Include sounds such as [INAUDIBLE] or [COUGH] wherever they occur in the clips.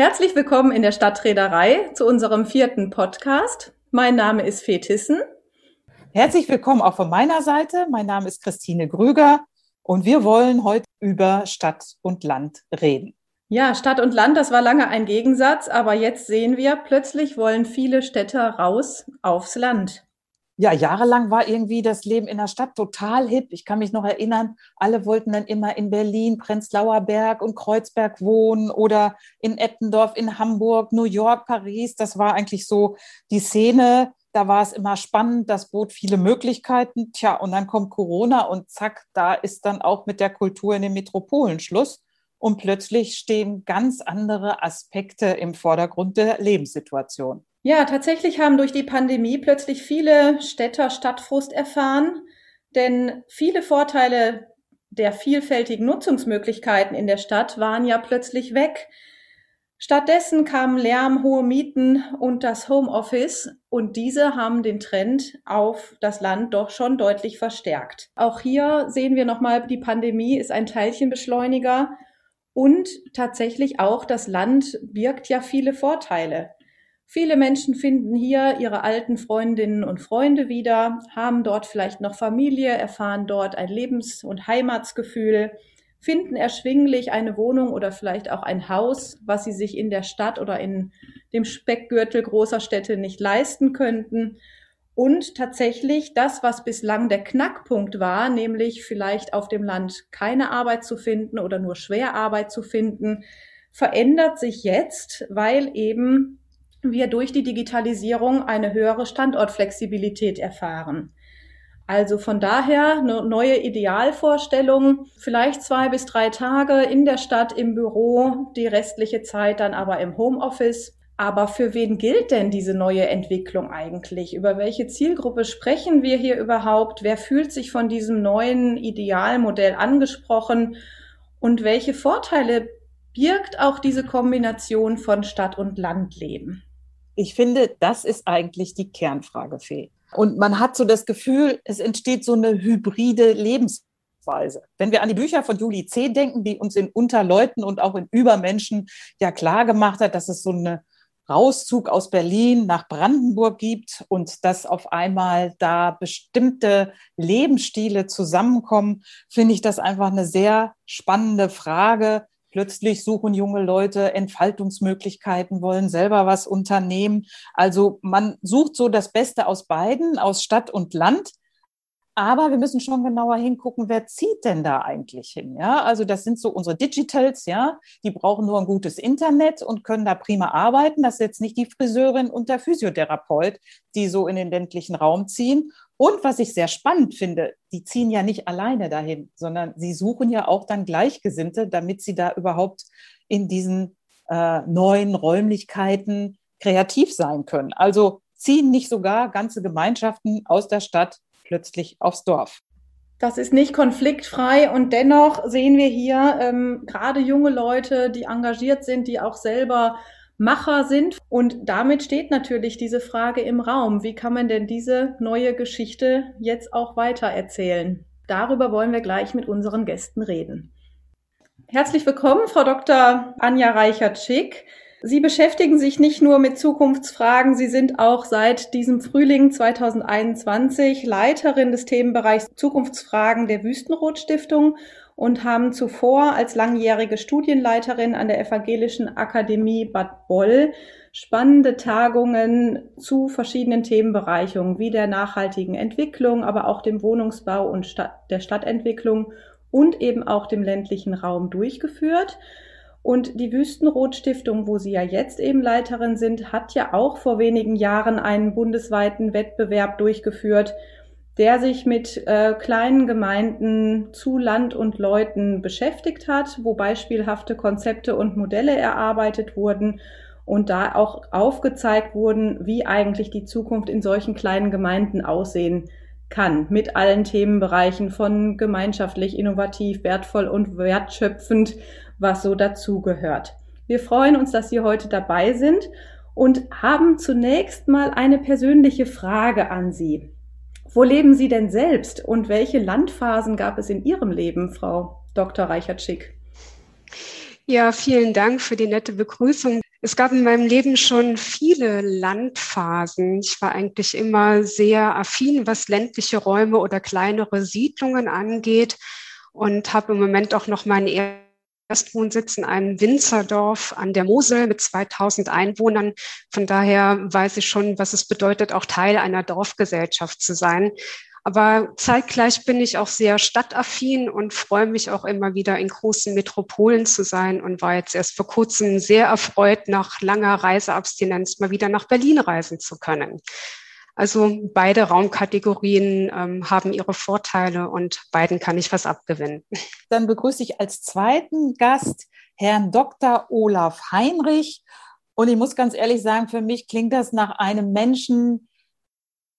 Herzlich willkommen in der Stadtreederei zu unserem vierten Podcast. Mein Name ist Fee Tissen. Herzlich willkommen auch von meiner Seite. Mein Name ist Christine Grüger und wir wollen heute über Stadt und Land reden. Ja, Stadt und Land, das war lange ein Gegensatz, aber jetzt sehen wir, plötzlich wollen viele Städter raus aufs Land ja, jahrelang war irgendwie das Leben in der Stadt total hip. Ich kann mich noch erinnern, alle wollten dann immer in Berlin, Prenzlauer Berg und Kreuzberg wohnen oder in Eppendorf, in Hamburg, New York, Paris. Das war eigentlich so die Szene. Da war es immer spannend, das bot viele Möglichkeiten. Tja, und dann kommt Corona und zack, da ist dann auch mit der Kultur in den Metropolen Schluss. Und plötzlich stehen ganz andere Aspekte im Vordergrund der Lebenssituation. Ja, tatsächlich haben durch die Pandemie plötzlich viele Städter Stadtfrust erfahren, denn viele Vorteile der vielfältigen Nutzungsmöglichkeiten in der Stadt waren ja plötzlich weg. Stattdessen kamen Lärm, hohe Mieten und das Homeoffice und diese haben den Trend auf das Land doch schon deutlich verstärkt. Auch hier sehen wir nochmal, die Pandemie ist ein Teilchenbeschleuniger und tatsächlich auch das Land birgt ja viele Vorteile. Viele Menschen finden hier ihre alten Freundinnen und Freunde wieder, haben dort vielleicht noch Familie, erfahren dort ein Lebens- und Heimatsgefühl, finden erschwinglich eine Wohnung oder vielleicht auch ein Haus, was sie sich in der Stadt oder in dem Speckgürtel großer Städte nicht leisten könnten. Und tatsächlich das, was bislang der Knackpunkt war, nämlich vielleicht auf dem Land keine Arbeit zu finden oder nur schwer Arbeit zu finden, verändert sich jetzt, weil eben wir durch die Digitalisierung eine höhere Standortflexibilität erfahren. Also von daher eine neue Idealvorstellung, vielleicht zwei bis drei Tage in der Stadt im Büro, die restliche Zeit dann aber im Homeoffice. Aber für wen gilt denn diese neue Entwicklung eigentlich? Über welche Zielgruppe sprechen wir hier überhaupt? Wer fühlt sich von diesem neuen Idealmodell angesprochen? Und welche Vorteile birgt auch diese Kombination von Stadt- und Landleben? Ich finde, das ist eigentlich die Kernfrage, Fee. Und man hat so das Gefühl, es entsteht so eine hybride Lebensweise. Wenn wir an die Bücher von Julie C. denken, die uns in Unterleuten und auch in Übermenschen ja klar gemacht hat, dass es so eine Rauszug aus Berlin nach Brandenburg gibt und dass auf einmal da bestimmte Lebensstile zusammenkommen, finde ich das einfach eine sehr spannende Frage, Plötzlich suchen junge Leute Entfaltungsmöglichkeiten, wollen selber was unternehmen. Also man sucht so das Beste aus beiden, aus Stadt und Land. Aber wir müssen schon genauer hingucken, wer zieht denn da eigentlich hin? Ja, also das sind so unsere Digitals, ja, die brauchen nur ein gutes Internet und können da prima arbeiten. Das ist jetzt nicht die Friseurin und der Physiotherapeut, die so in den ländlichen Raum ziehen. Und was ich sehr spannend finde, die ziehen ja nicht alleine dahin, sondern sie suchen ja auch dann Gleichgesinnte, damit sie da überhaupt in diesen äh, neuen Räumlichkeiten kreativ sein können. Also ziehen nicht sogar ganze Gemeinschaften aus der Stadt plötzlich aufs Dorf. Das ist nicht konfliktfrei und dennoch sehen wir hier ähm, gerade junge Leute, die engagiert sind, die auch selber Macher sind. Und damit steht natürlich diese Frage im Raum, wie kann man denn diese neue Geschichte jetzt auch weiter erzählen? Darüber wollen wir gleich mit unseren Gästen reden. Herzlich willkommen, Frau Dr. Anja Reichert-Schick. Sie beschäftigen sich nicht nur mit Zukunftsfragen, Sie sind auch seit diesem Frühling 2021 Leiterin des Themenbereichs Zukunftsfragen der Wüstenrot Stiftung und haben zuvor als langjährige Studienleiterin an der Evangelischen Akademie Bad Boll spannende Tagungen zu verschiedenen Themenbereichen wie der nachhaltigen Entwicklung, aber auch dem Wohnungsbau und Stadt, der Stadtentwicklung und eben auch dem ländlichen Raum durchgeführt. Und die Wüstenrot Stiftung, wo Sie ja jetzt eben Leiterin sind, hat ja auch vor wenigen Jahren einen bundesweiten Wettbewerb durchgeführt, der sich mit äh, kleinen Gemeinden zu Land und Leuten beschäftigt hat, wo beispielhafte Konzepte und Modelle erarbeitet wurden und da auch aufgezeigt wurden, wie eigentlich die Zukunft in solchen kleinen Gemeinden aussehen kann, mit allen Themenbereichen von gemeinschaftlich, innovativ, wertvoll und wertschöpfend was so dazugehört. Wir freuen uns, dass Sie heute dabei sind und haben zunächst mal eine persönliche Frage an Sie. Wo leben Sie denn selbst und welche Landphasen gab es in Ihrem Leben, Frau Dr. Reichert-Schick? Ja, vielen Dank für die nette Begrüßung. Es gab in meinem Leben schon viele Landphasen. Ich war eigentlich immer sehr affin, was ländliche Räume oder kleinere Siedlungen angeht und habe im Moment auch noch meinen Erstwohnsitz in einem Winzerdorf an der Mosel mit 2000 Einwohnern. Von daher weiß ich schon, was es bedeutet, auch Teil einer Dorfgesellschaft zu sein. Aber zeitgleich bin ich auch sehr stadtaffin und freue mich auch immer wieder in großen Metropolen zu sein und war jetzt erst vor kurzem sehr erfreut, nach langer Reiseabstinenz mal wieder nach Berlin reisen zu können. Also beide Raumkategorien ähm, haben ihre Vorteile und beiden kann ich was abgewinnen. Dann begrüße ich als zweiten Gast Herrn Dr. Olaf Heinrich. Und ich muss ganz ehrlich sagen, für mich klingt das nach einem Menschen,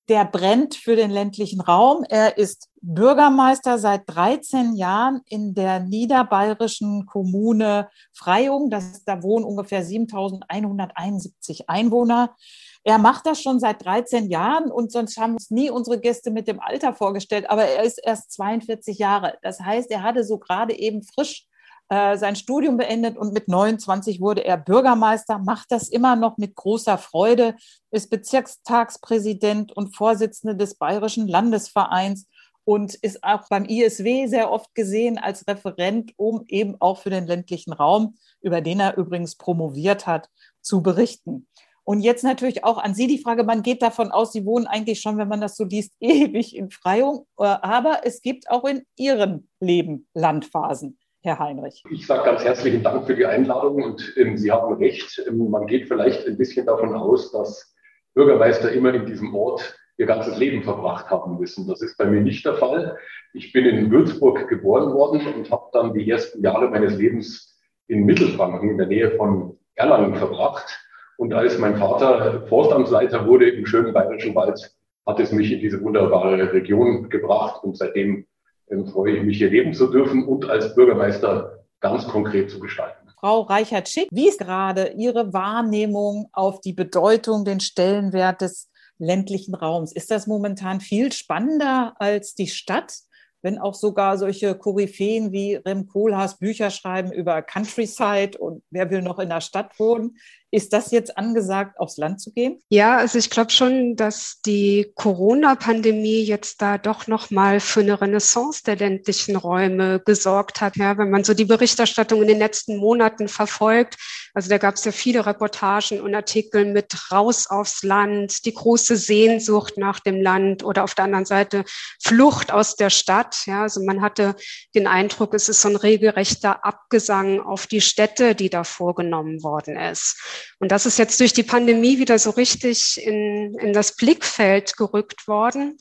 der brennt für den ländlichen Raum. Er ist Bürgermeister seit 13 Jahren in der niederbayerischen Kommune Freyung. Das, da wohnen ungefähr 7171 Einwohner. Er macht das schon seit 13 Jahren und sonst haben uns nie unsere Gäste mit dem Alter vorgestellt, aber er ist erst 42 Jahre. Das heißt, er hatte so gerade eben frisch äh, sein Studium beendet und mit 29 wurde er Bürgermeister, macht das immer noch mit großer Freude, ist Bezirkstagspräsident und Vorsitzende des Bayerischen Landesvereins und ist auch beim ISW sehr oft gesehen als Referent, um eben auch für den ländlichen Raum, über den er übrigens promoviert hat, zu berichten. Und jetzt natürlich auch an Sie die Frage, man geht davon aus, Sie wohnen eigentlich schon, wenn man das so liest, [LAUGHS] ewig in Freyung, äh, aber es gibt auch in Ihrem Leben Landphasen. Herr Heinrich. Ich sage ganz herzlichen Dank für die Einladung und ähm, Sie haben recht. Ähm, man geht vielleicht ein bisschen davon aus, dass Bürgermeister immer in diesem Ort ihr ganzes Leben verbracht haben müssen. Das ist bei mir nicht der Fall. Ich bin in Würzburg geboren worden und habe dann die ersten Jahre meines Lebens in Mittelfranken in der Nähe von Erlangen verbracht. Und als mein Vater Forstamtsleiter wurde im schönen Bayerischen Wald, hat es mich in diese wunderbare Region gebracht und seitdem ähm, freue ich mich, hier leben zu dürfen und als Bürgermeister ganz konkret zu gestalten. Frau Reichert-Schick, wie ist gerade Ihre Wahrnehmung auf die Bedeutung, den Stellenwert des ländlichen Raums? Ist das momentan viel spannender als die Stadt? wenn auch sogar solche Koryphäen wie Rem Koolhaas Bücher schreiben über Countryside und wer will noch in der Stadt wohnen. Ist das jetzt angesagt, aufs Land zu gehen? Ja, also ich glaube schon, dass die Corona-Pandemie jetzt da doch nochmal für eine Renaissance der ländlichen Räume gesorgt hat. Ja, wenn man so die Berichterstattung in den letzten Monaten verfolgt, also da gab es ja viele Reportagen und Artikel mit raus aufs Land, die große Sehnsucht nach dem Land oder auf der anderen Seite Flucht aus der Stadt. Ja, also man hatte den Eindruck, es ist so ein regelrechter Abgesang auf die Städte, die da vorgenommen worden ist. Und das ist jetzt durch die Pandemie wieder so richtig in, in das Blickfeld gerückt worden.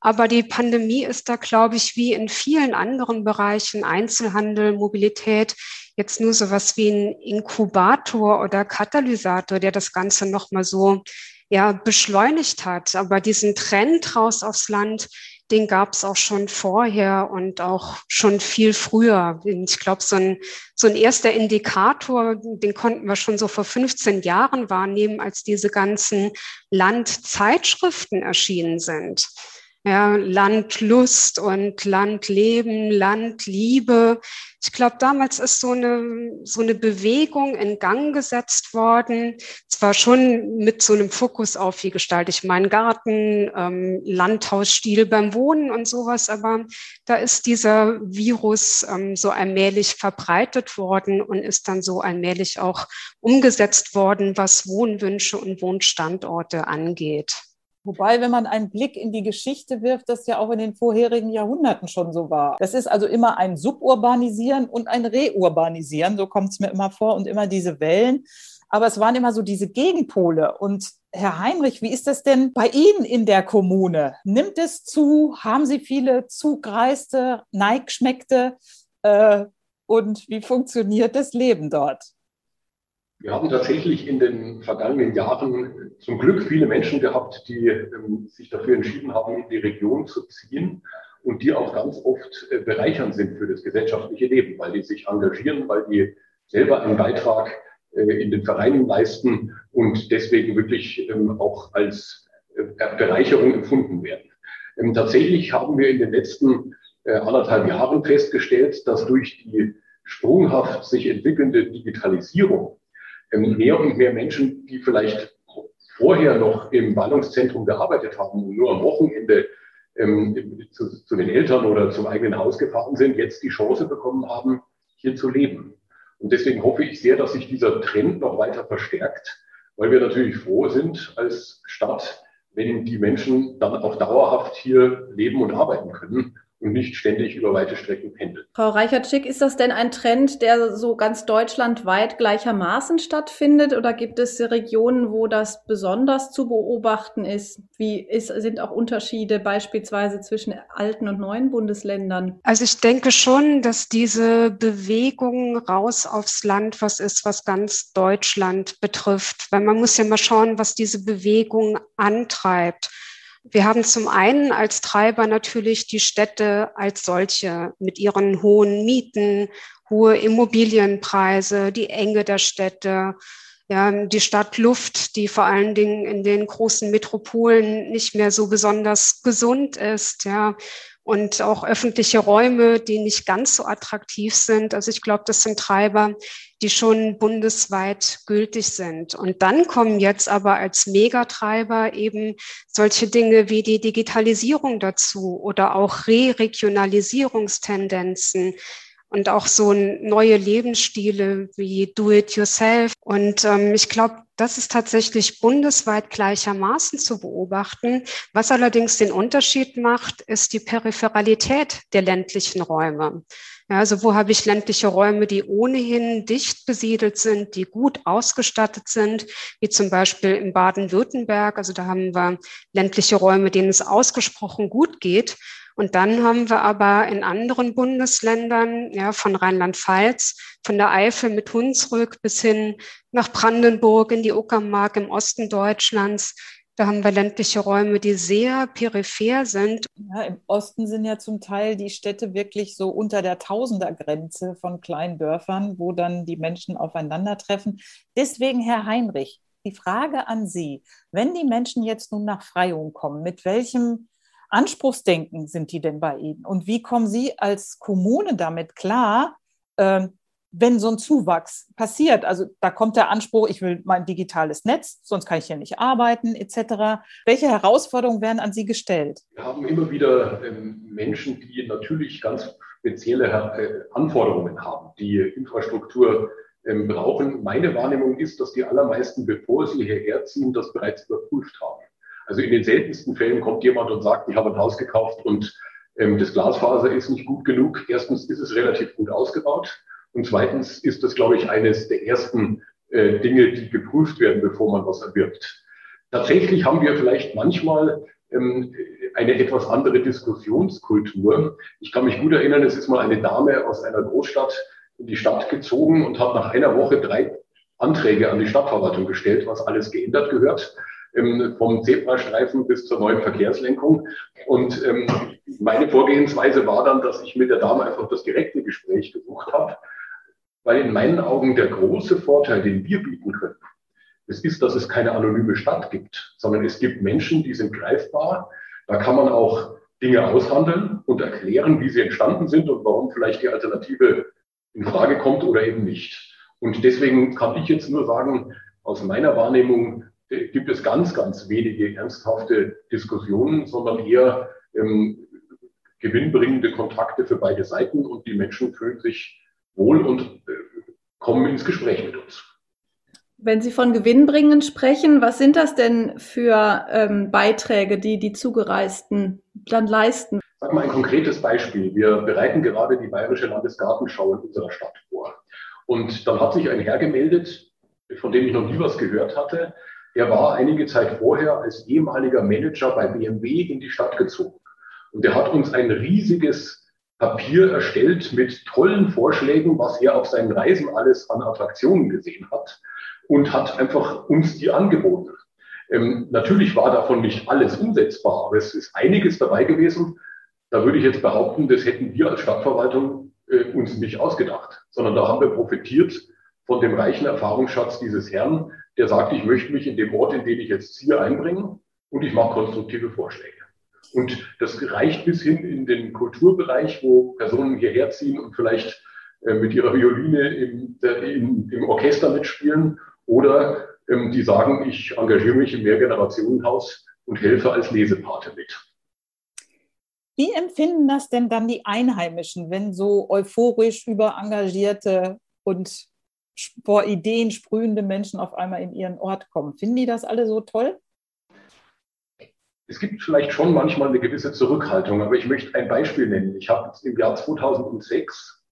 Aber die Pandemie ist da, glaube ich, wie in vielen anderen Bereichen, Einzelhandel, Mobilität, jetzt nur so was wie ein Inkubator oder Katalysator, der das Ganze nochmal so ja, beschleunigt hat. Aber diesen Trend raus aufs Land, den gab es auch schon vorher und auch schon viel früher. Ich glaube, so ein, so ein erster Indikator, den konnten wir schon so vor 15 Jahren wahrnehmen, als diese ganzen Landzeitschriften erschienen sind ja, Landlust und Landleben, Landliebe. Ich glaube, damals ist so eine, so eine Bewegung in Gang gesetzt worden. Zwar schon mit so einem Fokus auf, wie gestalte ich meinen Garten, ähm, Landhausstil beim Wohnen und sowas, aber da ist dieser Virus ähm, so allmählich verbreitet worden und ist dann so allmählich auch umgesetzt worden, was Wohnwünsche und Wohnstandorte angeht. Wobei, wenn man einen Blick in die Geschichte wirft, das ja auch in den vorherigen Jahrhunderten schon so war. Das ist also immer ein Suburbanisieren und ein Reurbanisieren, so kommt es mir immer vor, und immer diese Wellen. Aber es waren immer so diese Gegenpole. Und Herr Heinrich, wie ist das denn bei Ihnen in der Kommune? Nimmt es zu? Haben Sie viele Zugreiste, Neigschmeckte? Äh, und wie funktioniert das Leben dort? Wir haben tatsächlich in den vergangenen Jahren zum Glück viele Menschen gehabt, die ähm, sich dafür entschieden haben, in die Region zu ziehen und die auch ganz oft äh, bereichernd sind für das gesellschaftliche Leben, weil die sich engagieren, weil die selber einen Beitrag äh, in den Vereinen leisten und deswegen wirklich ähm, auch als äh, Bereicherung empfunden werden. Ähm, tatsächlich haben wir in den letzten äh, anderthalb Jahren festgestellt, dass durch die sprunghaft sich entwickelnde Digitalisierung mehr und mehr Menschen, die vielleicht vorher noch im Ballungszentrum gearbeitet haben und nur am Wochenende ähm, zu, zu, den Eltern oder zum eigenen Haus gefahren sind, jetzt die Chance bekommen haben, hier zu leben. Und deswegen hoffe ich sehr, dass sich dieser Trend noch weiter verstärkt, weil wir natürlich froh sind als Stadt, wenn die Menschen dann auch dauerhaft hier leben und arbeiten können und nicht ständig über weite Strecken pendeln. Frau Reichert-Schick, ist das denn ein Trend, der so ganz deutschlandweit gleichermaßen stattfindet oder gibt es Regionen, wo das besonders zu beobachten ist? Wie ist, sind auch Unterschiede beispielsweise zwischen alten und neuen Bundesländern? Also ich denke schon, dass diese Bewegung raus aufs Land was ist, was ganz Deutschland betrifft. Weil man muss ja mal schauen, was diese Bewegung antreibt. Wir haben zum einen als Treiber natürlich die Städte als solche mit ihren hohen Mieten, hohe Immobilienpreise, die Enge der Städte, ja, die Stadtluft, die vor allen Dingen in den großen Metropolen nicht mehr so besonders gesund ist, ja, und auch öffentliche Räume, die nicht ganz so attraktiv sind. Also ich glaube, das sind Treiber, die schon bundesweit gültig sind. Und dann kommen jetzt aber als Megatreiber eben solche Dinge wie die Digitalisierung dazu oder auch Re-Regionalisierungstendenzen und auch so neue Lebensstile wie Do-it-yourself. Und ähm, ich glaube, das ist tatsächlich bundesweit gleichermaßen zu beobachten. Was allerdings den Unterschied macht, ist die Peripheralität der ländlichen Räume. Also wo habe ich ländliche Räume, die ohnehin dicht besiedelt sind, die gut ausgestattet sind, wie zum Beispiel in Baden-Württemberg. Also da haben wir ländliche Räume, denen es ausgesprochen gut geht. Und dann haben wir aber in anderen Bundesländern, ja, von Rheinland-Pfalz, von der Eifel mit Hunsrück bis hin nach Brandenburg in die Uckermark im Osten Deutschlands, da haben wir ländliche Räume, die sehr peripher sind. Ja, Im Osten sind ja zum Teil die Städte wirklich so unter der Tausendergrenze von kleinen Dörfern, wo dann die Menschen aufeinandertreffen. Deswegen, Herr Heinrich, die Frage an Sie, wenn die Menschen jetzt nun nach Freiung kommen, mit welchem Anspruchsdenken sind die denn bei Ihnen? Und wie kommen Sie als Kommune damit klar, ähm, wenn so ein Zuwachs passiert? Also da kommt der Anspruch, ich will mein digitales Netz, sonst kann ich hier nicht arbeiten, etc. Welche Herausforderungen werden an Sie gestellt? Wir haben immer wieder ähm, Menschen, die natürlich ganz spezielle äh, Anforderungen haben, die Infrastruktur ähm, brauchen. Meine Wahrnehmung ist, dass die allermeisten, bevor sie hierher ziehen, das bereits überprüft haben. Also in den seltensten Fällen kommt jemand und sagt, ich habe ein Haus gekauft und ähm, das Glasfaser ist nicht gut genug. Erstens ist es relativ gut ausgebaut und zweitens ist das, glaube ich, eines der ersten äh, Dinge, die geprüft werden, bevor man was erwirbt. Tatsächlich haben wir vielleicht manchmal ähm, eine etwas andere Diskussionskultur. Ich kann mich gut erinnern, es ist mal eine Dame aus einer Großstadt in die Stadt gezogen und hat nach einer Woche drei Anträge an die Stadtverwaltung gestellt, was alles geändert gehört ähm, vom Zebrastreifen bis zur neuen Verkehrslenkung. Und ähm, meine Vorgehensweise war dann, dass ich mit der Dame einfach das direkte Gespräch gesucht habe, weil in meinen Augen der große Vorteil, den wir bieten können, es ist, dass es keine anonyme Stadt gibt, sondern es gibt Menschen, die sind greifbar. Da kann man auch Dinge aushandeln und erklären, wie sie entstanden sind und warum vielleicht die Alternative in Frage kommt oder eben nicht. Und deswegen kann ich jetzt nur sagen, aus meiner Wahrnehmung gibt es ganz, ganz wenige ernsthafte Diskussionen, sondern eher ähm, gewinnbringende Kontakte für beide Seiten und die Menschen fühlen sich wohl und äh, kommen ins Gespräch mit uns. Wenn Sie von Gewinnbringen sprechen, was sind das denn für ähm, Beiträge, die die Zugereisten dann leisten? Sag mal ein konkretes Beispiel. Wir bereiten gerade die Bayerische Landesgartenschau in unserer Stadt vor. Und dann hat sich ein Herr gemeldet, von dem ich noch nie was gehört hatte, der war einige Zeit vorher als ehemaliger Manager bei BMW in die Stadt gezogen. Und der hat uns ein riesiges Papier erstellt mit tollen Vorschlägen, was er auf seinen Reisen alles an Attraktionen gesehen hat und hat einfach uns die angeboten. Ähm, natürlich war davon nicht alles umsetzbar, aber es ist einiges dabei gewesen. Da würde ich jetzt behaupten, das hätten wir als Stadtverwaltung äh, uns nicht ausgedacht, sondern da haben wir profitiert von dem reichen Erfahrungsschatz dieses Herrn, der sagt, ich möchte mich in dem Ort, in den ich jetzt ziehe, einbringen und ich mache konstruktive Vorschläge. Und das reicht bis hin in den Kulturbereich, wo Personen hierher ziehen und vielleicht äh, mit ihrer Violine im, im, im Orchester mitspielen Oder ähm, die sagen, ich engagiere mich im Mehrgenerationenhaus und helfe als Lesepate mit. Wie empfinden das denn dann die Einheimischen, wenn so euphorisch überengagierte und vor Ideen sprühende Menschen auf einmal in ihren Ort kommen? Finden die das alle so toll? Es gibt vielleicht schon manchmal eine gewisse Zurückhaltung, aber ich möchte ein Beispiel nennen. Ich habe im Jahr 2006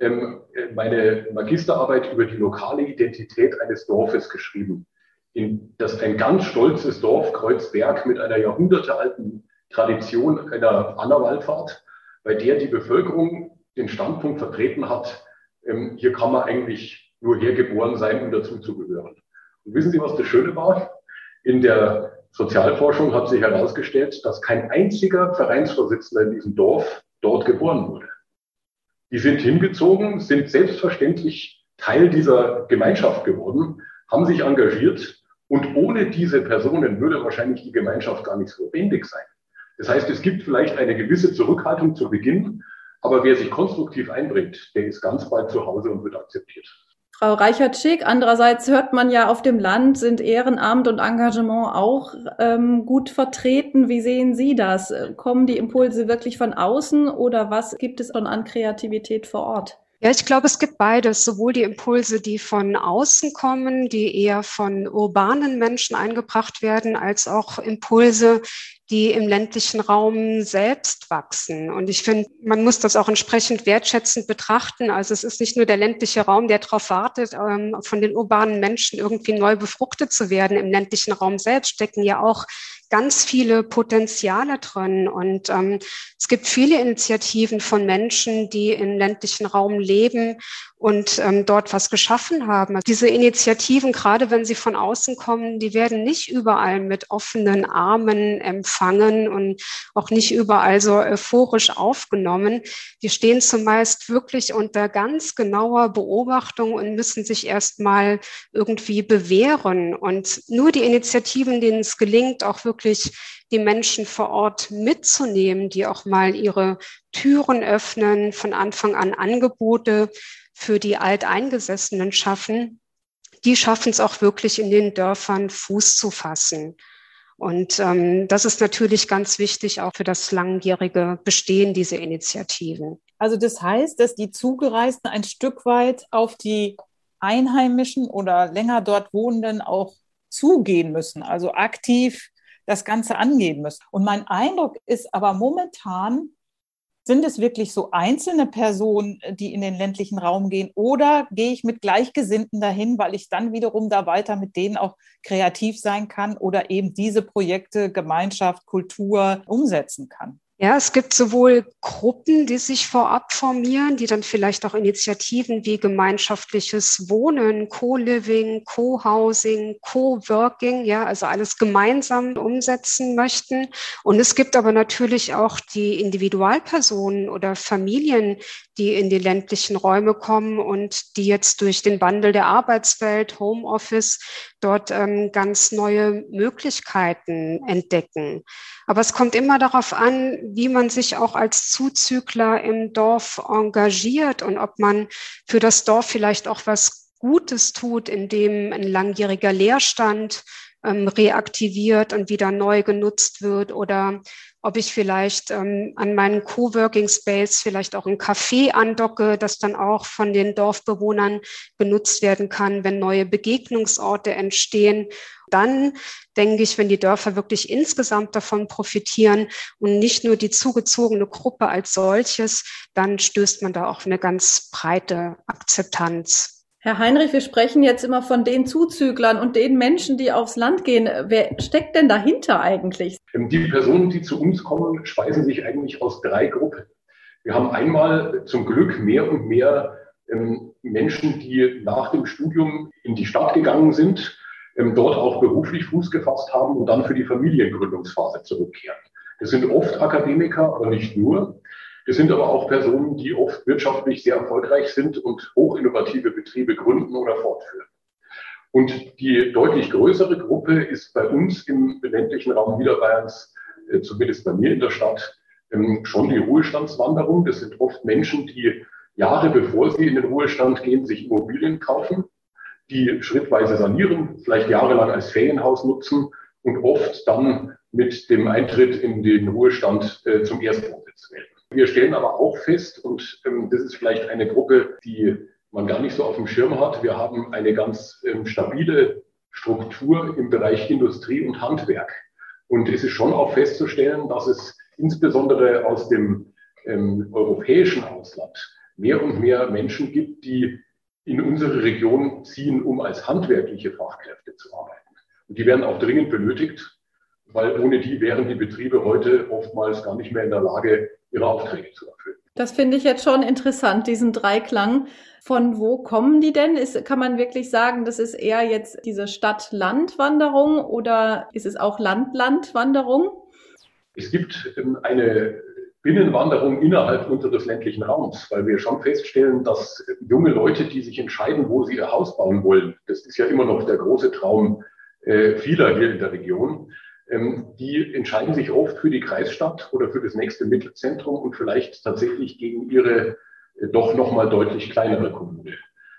ähm, meine Magisterarbeit über die lokale Identität eines Dorfes geschrieben. In, das ein ganz stolzes Dorf, Kreuzberg, mit einer jahrhundertealten Tradition einer Anna-Wallfahrt, bei der die Bevölkerung den Standpunkt vertreten hat, ähm, hier kann man eigentlich nur hergeboren sein, um dazuzugehören. Und wissen Sie, was das Schöne war? In der Sozialforschung hat sich herausgestellt, dass kein einziger Vereinsvorsitzender in diesem Dorf dort geboren wurde. Die sind hingezogen, sind selbstverständlich Teil dieser Gemeinschaft geworden, haben sich engagiert und ohne diese Personen würde wahrscheinlich die Gemeinschaft gar nicht so lebendig sein. Das heißt, es gibt vielleicht eine gewisse Zurückhaltung zu Beginn, aber wer sich konstruktiv einbringt, der ist ganz bald zu Hause und wird akzeptiert. Frau Reichert-Schick. Andererseits hört man ja auf dem Land sind Ehrenamt und Engagement auch ähm, gut vertreten. Wie sehen Sie das? Kommen die Impulse wirklich von außen oder was gibt es dann an Kreativität vor Ort? Ja, ich glaube, es gibt beides, sowohl die Impulse, die von außen kommen, die eher von urbanen Menschen eingebracht werden, als auch Impulse, die im ländlichen Raum selbst wachsen. Und ich finde, man muss das auch entsprechend wertschätzend betrachten. Also es ist nicht nur der ländliche Raum, der darauf wartet, ähm, von den urbanen Menschen irgendwie neu befruchtet zu werden. Im ländlichen Raum selbst stecken ja auch ganz viele Potenziale drin. Und ähm, es gibt viele Initiativen von Menschen, die im ländlichen Raum leben und ähm, dort was geschaffen haben. Diese Initiativen, gerade wenn sie von außen kommen, die werden nicht überall mit offenen Armen empfangen und auch nicht überall so euphorisch aufgenommen. Die stehen zumeist wirklich unter ganz genauer Beobachtung und müssen sich erstmal irgendwie bewähren. Und nur die Initiativen, denen es gelingt, auch wirklich die Menschen vor Ort mitzunehmen, die auch mal ihre Türen öffnen, von Anfang an Angebote für die Alteingesessenen schaffen, die schaffen es auch wirklich in den Dörfern Fuß zu fassen. Und ähm, das ist natürlich ganz wichtig auch für das langjährige Bestehen dieser Initiativen. Also das heißt, dass die Zugereisten ein Stück weit auf die Einheimischen oder länger dort Wohnenden auch zugehen müssen, also aktiv das Ganze angehen müssen. Und mein Eindruck ist aber momentan, sind es wirklich so einzelne Personen, äh, die in den ländlichen Raum gehen oder gehe ich mit Gleichgesinnten dahin, weil ich dann wiederum da weiter mit denen auch kreativ sein kann oder eben diese Projekte Gemeinschaft, Kultur umsetzen kann? Ja, es gibt sowohl Gruppen, die sich vorab formieren, die dann vielleicht auch Initiativen wie gemeinschaftliches Wohnen, Co-Living, Co-Housing, Co-Working, ja, also alles gemeinsam umsetzen möchten. Und es gibt aber natürlich auch die Individualpersonen oder Familien, die in die ländlichen Räume kommen und die jetzt durch den Wandel der Arbeitswelt, Homeoffice, dort ähm, ganz neue Möglichkeiten entdecken. Aber es kommt immer darauf an, wie man sich auch als Zuzügler im Dorf engagiert und ob man für das Dorf vielleicht auch was Gutes tut, indem ein langjähriger Leerstand ähm, reaktiviert und wieder neu genutzt wird oder ob ich vielleicht ähm, an meinen Coworking Space vielleicht auch ein Café andocke, das dann auch von den Dorfbewohnern genutzt werden kann, wenn neue Begegnungsorte entstehen. Dann denke ich, wenn die Dörfer wirklich insgesamt davon profitieren und nicht nur die zugezogene Gruppe als solches, dann stößt man da auch eine ganz breite Akzeptanz. Herr Heinrich, wir sprechen jetzt immer von den Zuzüglern und den Menschen, die aufs Land gehen. Wer steckt denn dahinter eigentlich? Ähm, die Personen, die zu uns kommen, speisen sich eigentlich aus drei Gruppen. Wir haben einmal zum Glück mehr und mehr ähm, Menschen, die nach dem Studium in die Stadt gegangen sind, ähm, dort auch beruflich Fuß gefasst haben und dann für die Familiengründungsphase zurückkehren. Das sind oft Akademiker, aber nicht nur. Wir sind aber auch Personen, die oft wirtschaftlich sehr erfolgreich sind und hochinnovative Betriebe gründen oder fortführen. Und die deutlich größere Gruppe ist bei uns im ländlichen Raum Niederbayerns, äh, zumindest bei mir in der Stadt, ähm, schon die Ruhestandswanderung. Das sind oft Menschen, die Jahre bevor sie in den Ruhestand gehen, sich Immobilien kaufen, die schrittweise sanieren, vielleicht jahrelang als Ferienhaus nutzen und oft dann mit dem Eintritt in den Ruhestand äh, zum Erstwohnsitz wählen. Wir stellen aber auch fest, und ähm, das ist vielleicht eine Gruppe, die man gar nicht so auf dem Schirm hat, wir haben eine ganz ähm, stabile Struktur im Bereich Industrie und Handwerk. Und es ist schon auch festzustellen, dass es insbesondere aus dem ähm, europäischen Ausland mehr und mehr Menschen gibt, die in unsere Region ziehen, um als handwerkliche Fachkräfte zu arbeiten. Und die werden auch dringend benötigt, weil ohne die wären die Betriebe heute oftmals gar nicht mehr in der Lage, ihre Aufträge zu erfüllen. Das finde ich jetzt schon interessant, diesen Dreiklang. Von wo kommen die denn? Ist, kann man wirklich sagen, das ist eher jetzt diese Stadt-Land-Wanderung oder ist es auch Land-Land-Wanderung? Es gibt ähm, eine Binnenwanderung innerhalb unseres ländlichen Raums, weil wir schon feststellen, dass junge Leute, die sich entscheiden, wo sie ihr Haus bauen wollen, das ist ja immer noch der große Traum äh, vieler hier in der Region, ähm, die entscheiden sich oft für die Kreisstadt oder für das nächste Mittelzentrum und vielleicht tatsächlich gegen ihre äh, doch nochmal deutlich kleinere Kommune.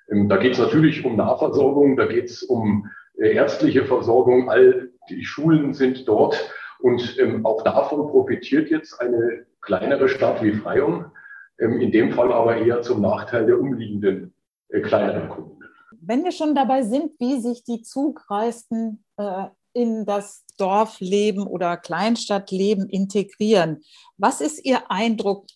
Ähm, da geht es natürlich um Nahversorgung, da geht es um äh, ärztliche Versorgung, all die Schulen sind dort und ähm, auch davon profitiert jetzt eine kleinere Stadt wie Freyung, ähm, in dem Fall aber eher zum Nachteil der umliegenden äh, kleineren Kommunen. Wenn wir schon dabei sind, wie sich die Zugreisten äh, in das Dorfleben oder Kleinstadtleben integrieren, was ist Ihr Eindruck?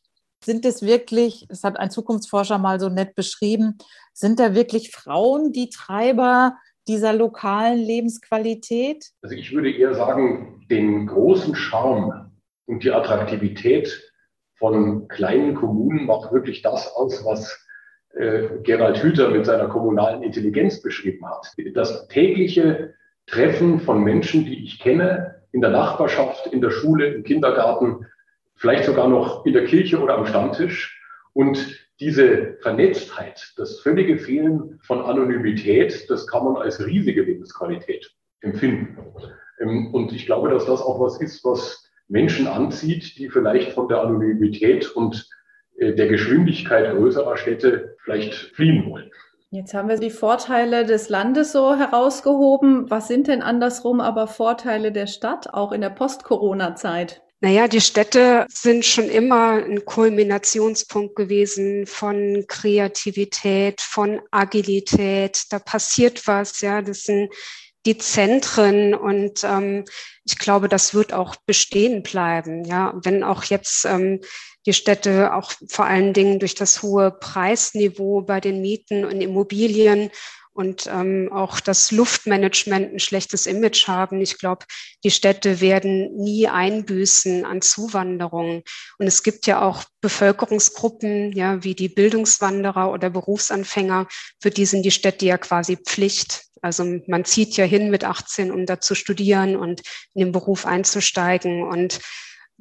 Sind es wirklich, das hat ein Zukunftsforscher mal so nett beschrieben, sind da wirklich Frauen die Treiber dieser lokalen Lebensqualität? Also ich würde eher sagen, den großen Charme und die Attraktivität von kleinen Kommunen macht wirklich das aus, was äh, Gerald Hüther mit seiner kommunalen Intelligenz beschrieben hat. Das tägliche Treffen von Menschen, die ich kenne, in der Nachbarschaft, in der Schule, im Kindergarten, vielleicht sogar noch in der Kirche oder am Stammtisch. Und diese Vernetztheit, das völlige Fehlen von Anonymität, das kann man als riesige Lebensqualität empfinden. Ähm, und ich glaube, dass das auch was ist, was Menschen anzieht, die vielleicht von der Anonymität und äh, der Geschwindigkeit größerer Städte vielleicht fliehen wollen. Jetzt haben wir die Vorteile des Landes so herausgehoben. Was sind denn andersrum aber Vorteile der Stadt, auch in der Post-Corona-Zeit? Naja, die Städte sind schon immer ein Kulminationspunkt gewesen von Kreativität, von Agilität. Da passiert was, ja. Das sind die Zentren und ähm, ich glaube, das wird auch bestehen bleiben, ja. Wenn auch jetzt ähm, die Städte auch vor allen Dingen durch das hohe Preisniveau bei den Mieten und Immobilien und ähm, auch das Luftmanagement ein schlechtes Image haben. Ich glaube, die Städte werden nie einbüßen an Zuwanderung. Und es gibt ja auch Bevölkerungsgruppen, ja, wie die Bildungswanderer oder Berufsanfänger, für die sind die Städte ja quasi Pflicht. Also man zieht ja hin mit 18, um da zu studieren und in den Beruf einzusteigen. Und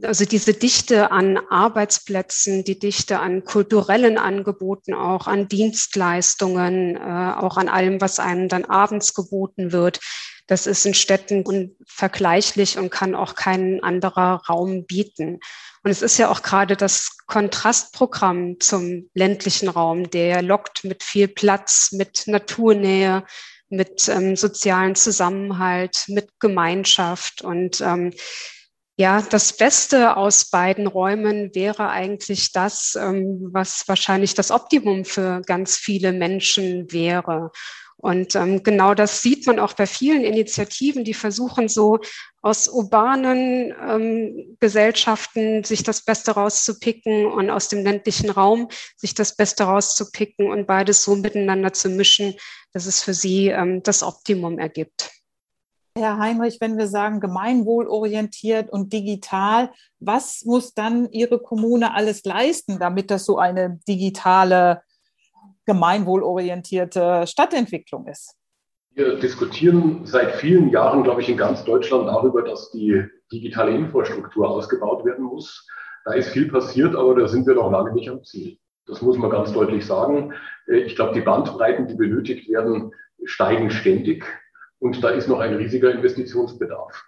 also diese Dichte an Arbeitsplätzen, die Dichte an kulturellen Angeboten, auch an Dienstleistungen, äh, auch an allem, was einem dann abends geboten wird, das ist in Städten unvergleichlich und kann auch kein anderer Raum bieten. Und es ist ja auch gerade das Kontrastprogramm zum ländlichen Raum, der lockt mit viel Platz, mit Naturnähe, mit ähm, sozialen Zusammenhalt, mit Gemeinschaft und ähm, ja, das Beste aus beiden Räumen wäre eigentlich das, ähm, was wahrscheinlich das Optimum für ganz viele Menschen wäre. Und ähm, genau das sieht man auch bei vielen Initiativen, die versuchen so aus urbanen ähm, Gesellschaften sich das Beste rauszupicken und aus dem ländlichen Raum sich das Beste rauszupicken und beides so miteinander zu mischen, dass es für sie das Optimum ergibt. Herr Heinrich, wenn wir sagen gemeinwohlorientiert und digital, was muss dann Ihre Kommune alles leisten, damit das so eine digitale, gemeinwohlorientierte Stadtentwicklung ist? Wir diskutieren seit vielen Jahren, glaube ich, in ganz Deutschland darüber, dass die digitale Infrastruktur ausgebaut werden muss. Da ist viel passiert, aber da sind wir noch lange nicht am Ziel. Das muss man ganz deutlich sagen. Ich glaube, die Bandbreiten, die benötigt werden, steigen ständig. Und da ist noch ein riesiger Investitionsbedarf.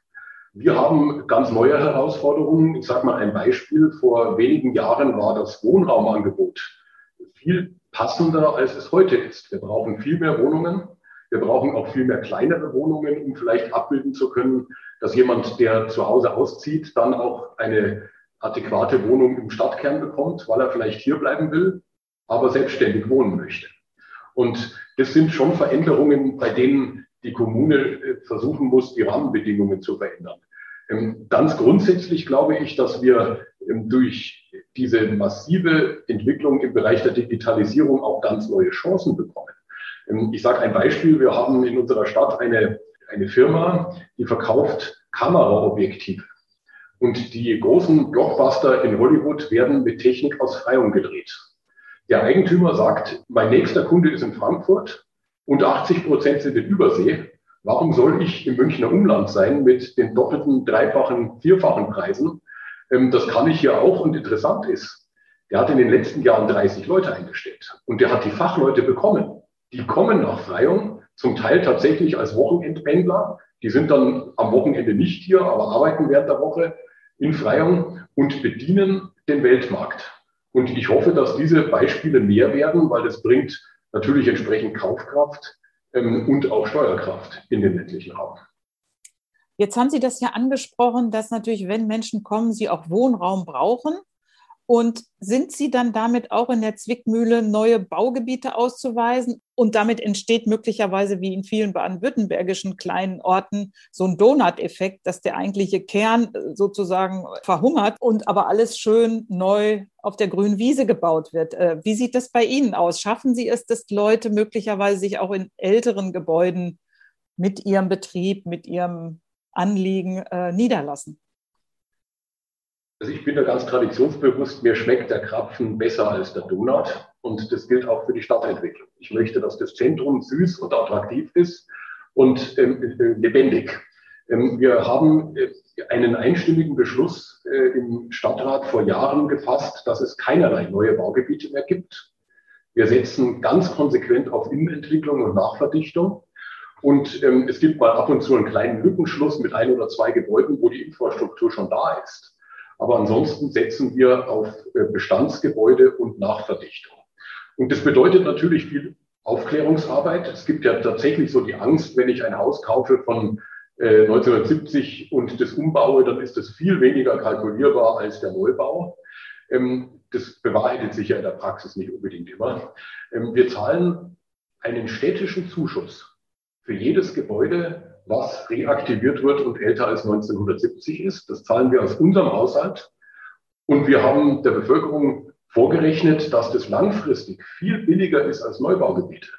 Wir haben ganz neue Herausforderungen. Ich sage mal ein Beispiel. Vor wenigen Jahren war das Wohnraumangebot viel passender, als es heute ist. Wir brauchen viel mehr Wohnungen. Wir brauchen auch viel mehr kleinere Wohnungen, um vielleicht abbilden zu können, dass jemand, der zu Hause auszieht, dann auch eine adäquate Wohnung im Stadtkern bekommt, weil er vielleicht hier bleiben will, aber selbstständig wohnen möchte. Und das sind schon Veränderungen, bei denen die Kommune äh, versuchen muss, die Rahmenbedingungen zu verändern. Ähm, ganz grundsätzlich glaube ich, dass wir ähm, durch diese massive Entwicklung im Bereich der Digitalisierung auch ganz neue Chancen bekommen. Ähm, ich sage ein Beispiel. Wir haben in unserer Stadt eine, eine Firma, die verkauft Kameraobjektive. Und die großen Blockbuster in Hollywood werden mit Technik aus Freiung gedreht. Der Eigentümer sagt, mein nächster Kunde ist in Frankfurt und 80 Prozent sind in Übersee. Warum soll ich im Münchner Umland sein mit den doppelten, dreifachen, vierfachen Preisen? Ähm, das kann ich hier auch und interessant ist, der hat in den letzten Jahren 30 Leute eingestellt und der hat die Fachleute bekommen. Die kommen nach Freyung, zum Teil tatsächlich als Wochenendpendler. Die sind dann am Wochenende nicht hier, aber arbeiten während der Woche in Freyung und bedienen den Weltmarkt. Und ich hoffe, dass diese Beispiele mehr werden, weil das bringt natürlich entsprechend Kaufkraft ähm, und auch Steuerkraft in den ländlichen Raum. Jetzt haben Sie das ja angesprochen, dass natürlich, wenn Menschen kommen, sie auch Wohnraum brauchen. Und sind Sie dann damit auch in der Zwickmühle, neue Baugebiete auszuweisen? Und damit entsteht möglicherweise, wie in vielen baden-württembergischen kleinen Orten, so ein Donut-Effekt, dass der eigentliche Kern äh, sozusagen verhungert und aber alles schön neu auf der grünen Wiese gebaut wird. Äh, wie sieht das bei Ihnen aus? Schaffen Sie es, dass Leute möglicherweise sich auch in älteren Gebäuden mit ihrem Betrieb, mit ihrem Anliegen äh, niederlassen? Also ich bin da ganz traditionsbewusst, mir schmeckt der Krapfen besser als der Donut und das gilt auch für die Stadtentwicklung. Ich möchte, dass das Zentrum süß und attraktiv ist und ähm, äh, lebendig. Ähm, wir haben äh, einen einstimmigen Beschluss äh, im Stadtrat vor Jahren gefasst, dass es keinerlei neue Baugebiete mehr gibt. Wir setzen ganz konsequent auf Innenentwicklung und Nachverdichtung. Und ähm, es gibt mal ab und zu einen kleinen Lückenschluss mit ein oder zwei Gebäuden, wo die Infrastruktur schon da ist. Aber ansonsten setzen wir auf äh, Bestandsgebäude und Nachverdichtung. Und das bedeutet natürlich viel Aufklärungsarbeit. Es gibt ja tatsächlich so die Angst, wenn ich ein Haus kaufe von 1970 äh, und das umbaue, dann ist das viel weniger kalkulierbar als der Neubau. Ähm, das bewahrheitet sich ja in der Praxis nicht unbedingt immer. Ähm, wir zahlen einen städtischen Zuschuss für jedes Gebäude was reaktiviert wird und älter als 1970 ist. Das zahlen wir aus unserem Haushalt. Und wir haben der Bevölkerung vorgerechnet, dass das langfristig viel billiger ist als Neubaugebiete,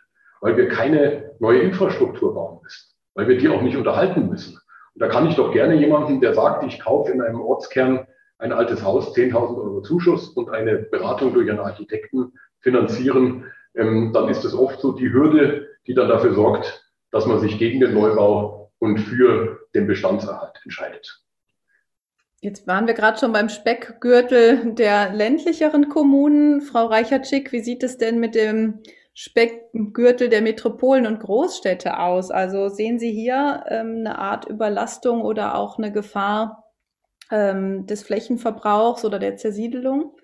weil wir keine neue Infrastruktur bauen müssen, weil wir die auch nicht unterhalten müssen. Und da kann ich doch gerne jemanden, der sagt, ich kaufe in einem Ortskern ein altes Haus, 10.000 Euro Zuschuss und eine Beratung durch einen Architekten finanzieren, ähm, dann ist es oft so die Hürde, die dann dafür sorgt, dass man sich gegen den Neubau und für den Bestandserhalt entscheidet. Jetzt waren wir gerade schon beim Speckgürtel der ländlicheren Kommunen. Frau Reichertschick, wie sieht es denn mit dem Speckgürtel der Metropolen und Großstädte aus? Also sehen Sie hier ähm, eine Art Überlastung oder auch eine Gefahr ähm, des Flächenverbrauchs oder der Zersiedelung?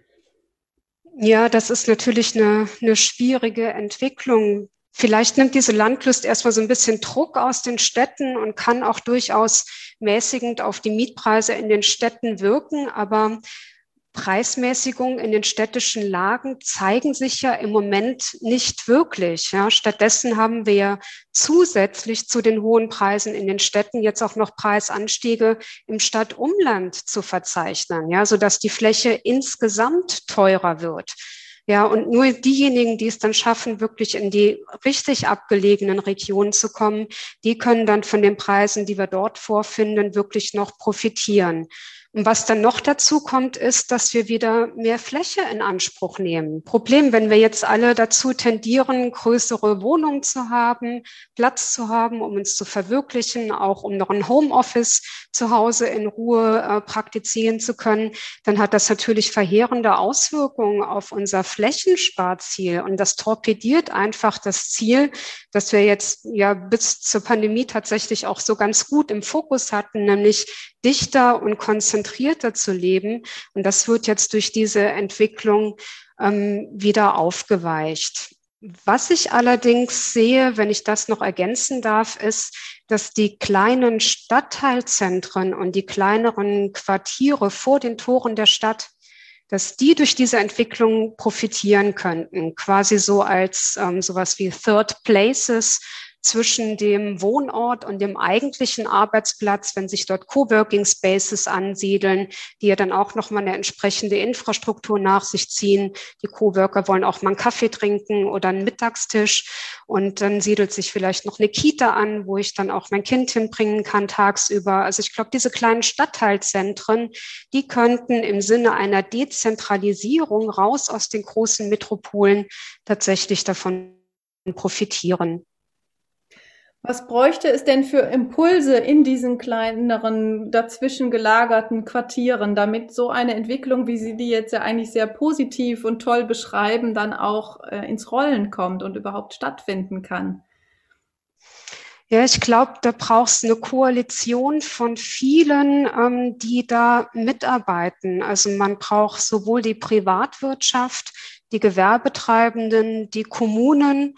Ja, das ist natürlich eine, eine schwierige Entwicklung. Vielleicht nimmt diese Landlust erstmal so ein bisschen Druck aus den Städten und kann auch durchaus mäßigend auf die Mietpreise in den Städten wirken. Aber Preismäßigungen in den städtischen Lagen zeigen sich ja im Moment nicht wirklich. Ja. Stattdessen haben wir zusätzlich zu den hohen Preisen in den Städten jetzt auch noch Preisanstiege im Stadtumland zu verzeichnen, ja, sodass die Fläche insgesamt teurer wird. Ja, und nur diejenigen, die es dann schaffen, wirklich in die richtig abgelegenen Regionen zu kommen, die können dann von den Preisen, die wir dort vorfinden, wirklich noch profitieren. Und was dann noch dazu kommt, ist, dass wir wieder mehr Fläche in Anspruch nehmen. Problem, wenn wir jetzt alle dazu tendieren, größere Wohnungen zu haben, Platz zu haben, um uns zu verwirklichen, auch um noch ein Homeoffice zu Hause in Ruhe äh, praktizieren zu können, dann hat das natürlich verheerende Auswirkungen auf unser Flächensparziel. Und das torpediert einfach das Ziel, das wir jetzt ja bis zur Pandemie tatsächlich auch so ganz gut im Fokus hatten, nämlich dichter und konzentrierter zu leben. Und das wird jetzt durch diese Entwicklung ähm, wieder aufgeweicht. Was ich allerdings sehe, wenn ich das noch ergänzen darf, ist, dass die kleinen Stadtteilzentren und die kleineren Quartiere vor den Toren der Stadt, dass die durch diese Entwicklung profitieren könnten, quasi so als ähm, sowas wie Third Places zwischen dem Wohnort und dem eigentlichen Arbeitsplatz, wenn sich dort Coworking Spaces ansiedeln, die ja dann auch nochmal eine entsprechende Infrastruktur nach sich ziehen. Die Coworker wollen auch mal einen Kaffee trinken oder einen Mittagstisch. Und dann siedelt sich vielleicht noch eine Kita an, wo ich dann auch mein Kind hinbringen kann tagsüber. Also ich glaube, diese kleinen Stadtteilzentren, die könnten im Sinne einer Dezentralisierung raus aus den großen Metropolen tatsächlich davon profitieren. Was bräuchte es denn für Impulse in diesen kleineren, dazwischen gelagerten Quartieren, damit so eine Entwicklung, wie Sie die jetzt ja eigentlich sehr positiv und toll beschreiben, dann auch äh, ins Rollen kommt und überhaupt stattfinden kann? Ja, ich glaube, da braucht es eine Koalition von vielen, ähm, die da mitarbeiten. Also man braucht sowohl die Privatwirtschaft, die Gewerbetreibenden, die Kommunen,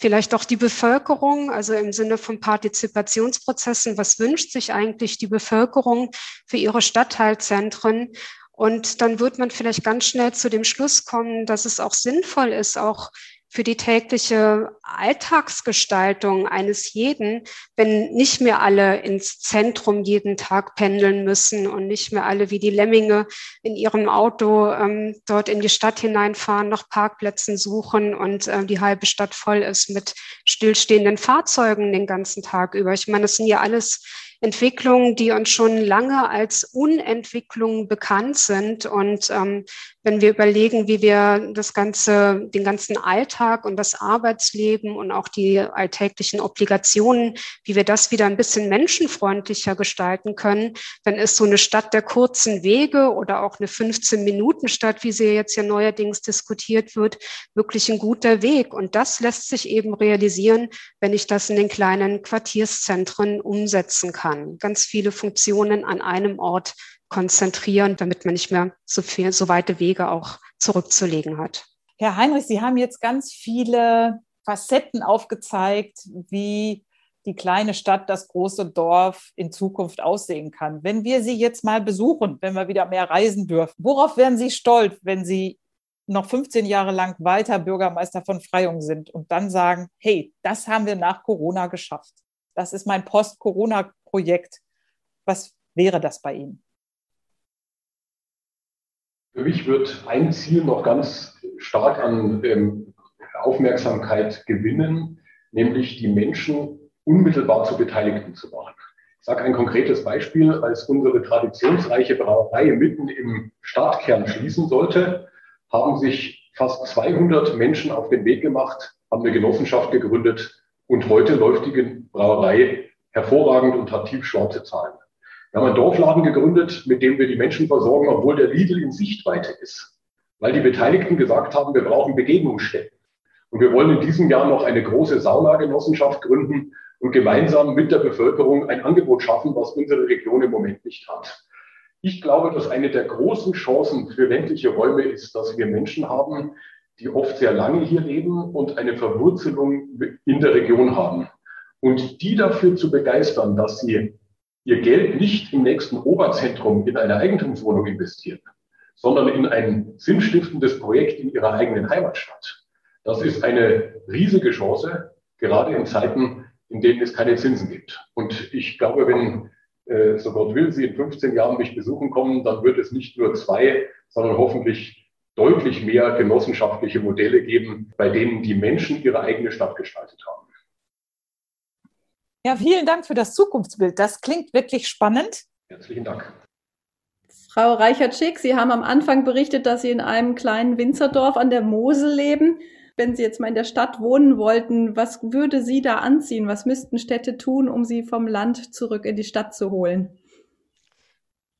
vielleicht auch die Bevölkerung, also im Sinne von Partizipationsprozessen. Was wünscht sich eigentlich die Bevölkerung für ihre Stadtteilzentren? Und dann wird man vielleicht ganz schnell zu dem Schluss kommen, dass es auch sinnvoll ist, auch für die tägliche Alltagsgestaltung eines jeden, wenn nicht mehr alle ins Zentrum jeden Tag pendeln müssen und nicht mehr alle wie die Lemminge in ihrem Auto ähm, dort in die Stadt hineinfahren, nach Parkplätzen suchen und äh, die halbe Stadt voll ist mit stillstehenden Fahrzeugen den ganzen Tag über. Ich meine, das sind ja alles Entwicklungen, die uns schon lange als Unentwicklung bekannt sind. Und ähm, wenn wir überlegen, wie wir das ganze, den ganzen Alltag und das Arbeitsleben und auch die alltäglichen Obligationen, wie wir das wieder ein bisschen menschenfreundlicher gestalten können, dann ist so eine Stadt der kurzen Wege oder auch eine 15-Minuten-Stadt, wie sie jetzt ja neuerdings diskutiert wird, wirklich ein guter Weg. Und das lässt sich eben realisieren, wenn ich das in den kleinen Quartierszentren umsetzen kann kann. Ganz viele Funktionen an einem Ort konzentrieren, damit man nicht mehr so viel, so weite Wege auch zurückzulegen hat. Herr Heinrich, Sie haben jetzt ganz viele Facetten aufgezeigt, wie die kleine Stadt, das große Dorf in Zukunft aussehen kann. Wenn wir Sie jetzt mal besuchen, wenn wir wieder mehr reisen dürfen, worauf wären Sie stolz, wenn Sie noch 15 Jahre lang weiter Bürgermeister von Freyung sind und dann sagen, hey, das haben wir nach Corona geschafft. Das ist mein Post-Corona-Projekt. Was wäre das bei Ihnen? Für mich wird ein Ziel noch ganz stark an ähm, Aufmerksamkeit gewinnen, nämlich die Menschen unmittelbar zu Beteiligten zu machen. Ich sage ein konkretes Beispiel. Als unsere traditionsreiche Brauerei mitten im Stadtkern schließen sollte, haben sich fast 200 Menschen auf den Weg gemacht, haben eine Genossenschaft gegründet, und heute läuft die Brauerei hervorragend und hat tiefschwarze Zahlen. Wir haben einen Dorfladen gegründet, mit dem wir die Menschen versorgen, obwohl der Lidl in Sichtweite ist. Weil die Beteiligten gesagt haben, wir brauchen Begegnungsstätten. Und wir wollen in diesem Jahr noch eine große Saunagenossenschaft gründen und gemeinsam mit der Bevölkerung ein Angebot schaffen, was unsere Region im Moment nicht hat. Ich glaube, dass eine der großen Chancen für ländliche Räume ist, dass wir Menschen haben, die oft sehr lange hier leben und eine Verwurzelung in der Region haben. Und die dafür zu begeistern, dass sie ihr Geld nicht im nächsten Oberzentrum in eine Eigentumswohnung investieren, sondern in ein sinnstiftendes Projekt in ihrer eigenen Heimatstadt. Das ist eine riesige Chance, gerade in Zeiten, in denen es keine Zinsen gibt. Und ich glaube, wenn, äh, so Gott will, Sie in 15 Jahren mich besuchen kommen, dann wird es nicht nur zwei, sondern hoffentlich deutlich mehr genossenschaftliche Modelle geben, bei denen die Menschen ihre eigene Stadt gestaltet haben. Ja, vielen Dank für das Zukunftsbild. Das klingt wirklich spannend. Herzlichen Dank. Frau Reichert-Schick, Sie haben am Anfang berichtet, dass Sie in einem kleinen Winzerdorf an der Mosel leben. Wenn Sie jetzt mal in der Stadt wohnen wollten, was würde Sie da anziehen? Was müssten Städte tun, um Sie vom Land zurück in die Stadt zu holen?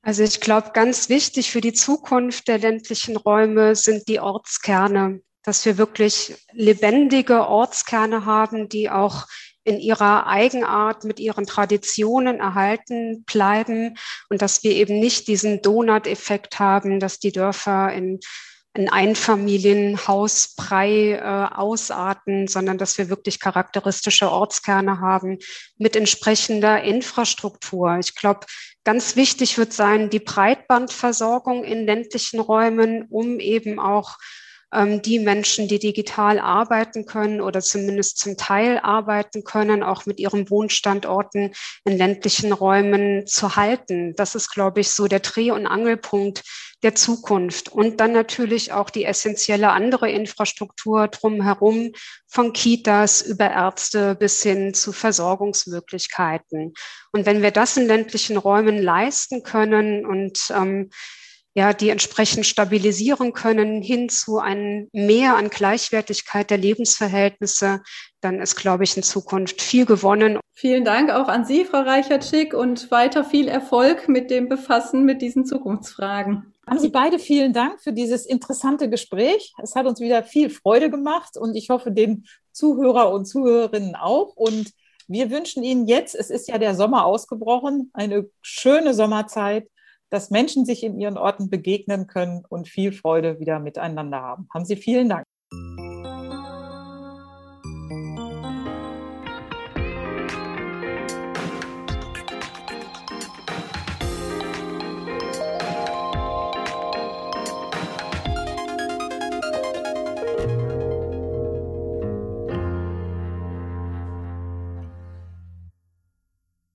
Also ich glaube, ganz wichtig für die Zukunft der ländlichen Räume sind die Ortskerne, dass wir wirklich lebendige Ortskerne haben, die auch in ihrer Eigenart mit ihren Traditionen erhalten bleiben und dass wir eben nicht diesen Donut-Effekt haben, dass die Dörfer in ein Einfamilienhausbrei äh, ausarten, sondern dass wir wirklich charakteristische Ortskerne haben mit entsprechender Infrastruktur. Ich glaube, ganz wichtig wird sein die Breitbandversorgung in ländlichen Räumen, um eben auch die Menschen, die digital arbeiten können oder zumindest zum Teil arbeiten können, auch mit ihren Wohnstandorten in ländlichen Räumen zu halten. Das ist, glaube ich, so der Dreh- und Angelpunkt der Zukunft. Und dann natürlich auch die essentielle andere Infrastruktur drumherum, von Kitas über Ärzte bis hin zu Versorgungsmöglichkeiten. Und wenn wir das in ländlichen Räumen leisten können und ähm, ja, die entsprechend stabilisieren können hin zu einem Mehr an Gleichwertigkeit der Lebensverhältnisse, dann ist, glaube ich, in Zukunft viel gewonnen. Vielen Dank auch an Sie, Frau Reichert-Schick, und weiter viel Erfolg mit dem Befassen mit diesen Zukunftsfragen. Haben Sie beide vielen Dank für dieses interessante Gespräch. Es hat uns wieder viel Freude gemacht und ich hoffe den Zuhörer und Zuhörerinnen auch. Und wir wünschen Ihnen jetzt, es ist ja der Sommer ausgebrochen, eine schöne Sommerzeit dass Menschen sich in ihren Orten begegnen können und viel Freude wieder miteinander haben. Haben Sie vielen Dank.